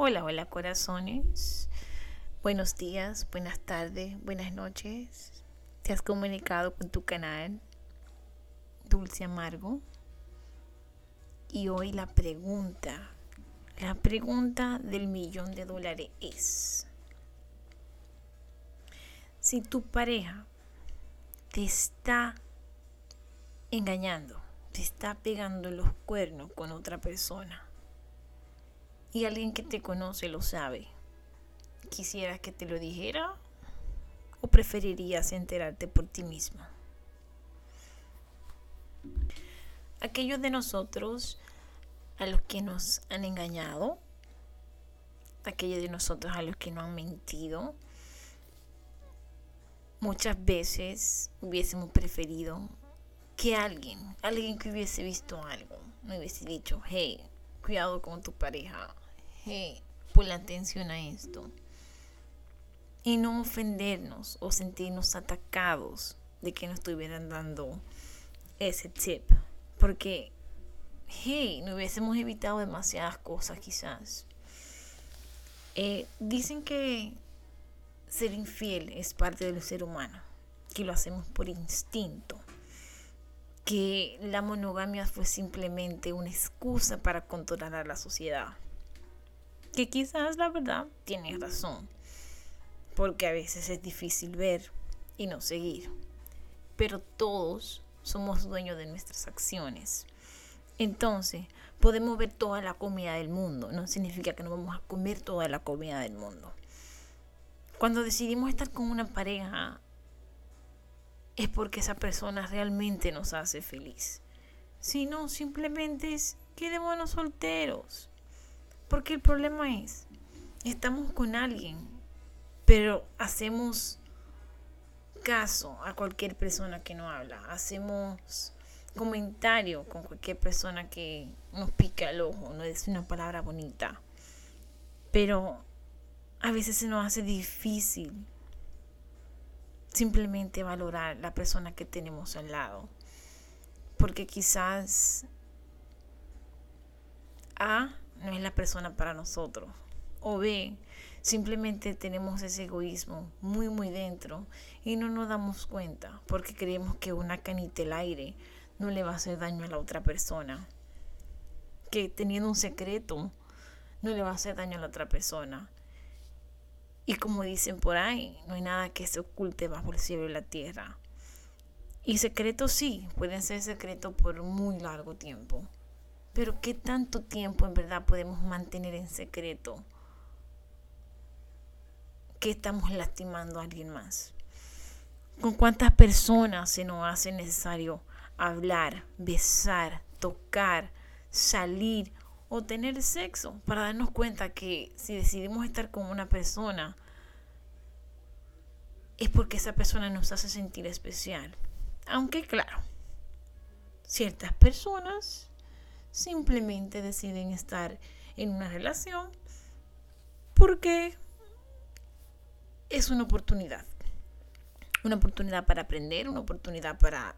Hola, hola corazones. Buenos días, buenas tardes, buenas noches. Te has comunicado con tu canal Dulce Amargo. Y hoy la pregunta, la pregunta del millón de dólares es, si tu pareja te está engañando, te está pegando los cuernos con otra persona, y alguien que te conoce lo sabe. ¿Quisieras que te lo dijera o preferirías enterarte por ti mismo? Aquellos de nosotros a los que nos han engañado, aquellos de nosotros a los que no han mentido, muchas veces hubiésemos preferido que alguien, alguien que hubiese visto algo, me hubiese dicho, hey, con tu pareja, hey, la atención a esto. Y no ofendernos o sentirnos atacados de que nos estuvieran dando ese tip. Porque, hey, no hubiésemos evitado demasiadas cosas quizás. Eh, dicen que ser infiel es parte del ser humano, que lo hacemos por instinto, que la monogamia fue simplemente una excusa para controlar a la sociedad que quizás la verdad tiene razón, porque a veces es difícil ver y no seguir, pero todos somos dueños de nuestras acciones. Entonces, podemos ver toda la comida del mundo, no significa que no vamos a comer toda la comida del mundo. Cuando decidimos estar con una pareja, es porque esa persona realmente nos hace feliz. Si no, simplemente es quedémonos solteros. Porque el problema es, estamos con alguien, pero hacemos caso a cualquier persona que no habla, hacemos comentario con cualquier persona que nos pica el ojo, no es una palabra bonita, pero a veces se nos hace difícil simplemente valorar la persona que tenemos al lado, porque quizás A no es la persona para nosotros. O B, simplemente tenemos ese egoísmo muy, muy dentro y no nos damos cuenta porque creemos que una canita al aire no le va a hacer daño a la otra persona. Que teniendo un secreto no le va a hacer daño a la otra persona. Y como dicen por ahí, no hay nada que se oculte bajo el cielo y la tierra. Y secretos sí, pueden ser secretos por muy largo tiempo. Pero ¿qué tanto tiempo en verdad podemos mantener en secreto que estamos lastimando a alguien más? ¿Con cuántas personas se nos hace necesario hablar, besar, tocar, salir o tener sexo para darnos cuenta que si decidimos estar con una persona es porque esa persona nos hace sentir especial? Aunque claro, ciertas personas simplemente deciden estar en una relación porque es una oportunidad. Una oportunidad para aprender, una oportunidad para,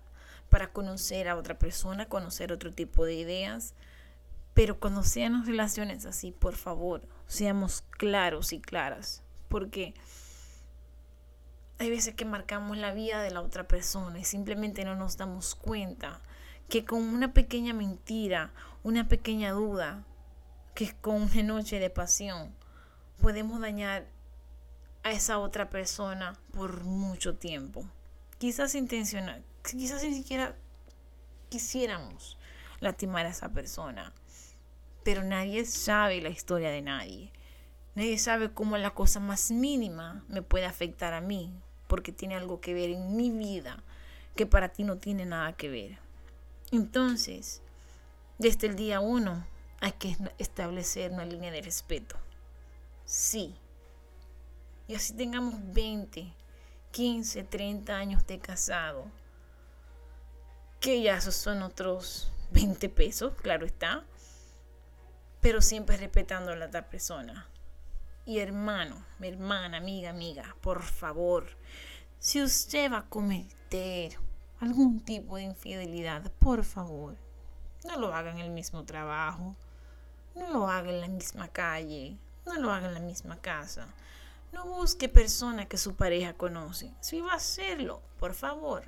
para conocer a otra persona, conocer otro tipo de ideas. Pero cuando sean relaciones así, por favor, seamos claros y claras. Porque hay veces que marcamos la vida de la otra persona y simplemente no nos damos cuenta que con una pequeña mentira, una pequeña duda, que con una noche de pasión, podemos dañar a esa otra persona por mucho tiempo. Quizás intencional, quizás ni siquiera quisiéramos lastimar a esa persona, pero nadie sabe la historia de nadie. Nadie sabe cómo la cosa más mínima me puede afectar a mí, porque tiene algo que ver en mi vida que para ti no tiene nada que ver. Entonces, desde el día uno hay que establecer una línea de respeto. Sí. Y así tengamos 20, 15, 30 años de casado. Que ya esos son otros 20 pesos, claro está. Pero siempre respetando a la otra persona. Y hermano, mi hermana, amiga, amiga, por favor, si usted va a cometer algún tipo de infidelidad, por favor, no lo haga en el mismo trabajo, no lo haga en la misma calle, no lo haga en la misma casa. No busque personas que su pareja conoce. Si va a hacerlo, por favor,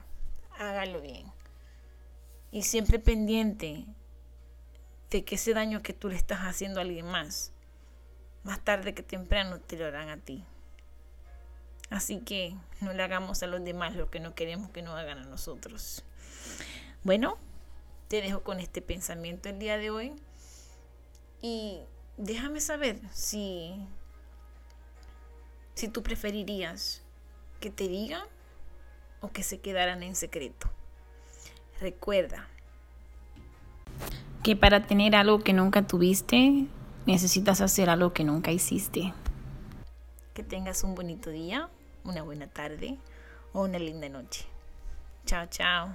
hágalo bien. Y siempre pendiente de que ese daño que tú le estás haciendo a alguien más, más tarde que temprano te lo harán a ti. Así que no le hagamos a los demás lo que no queremos que nos hagan a nosotros. Bueno, te dejo con este pensamiento el día de hoy. Y déjame saber si, si tú preferirías que te digan o que se quedaran en secreto. Recuerda que para tener algo que nunca tuviste, necesitas hacer algo que nunca hiciste. Que tengas un bonito día, una buena tarde o una linda noche. Chao, chao.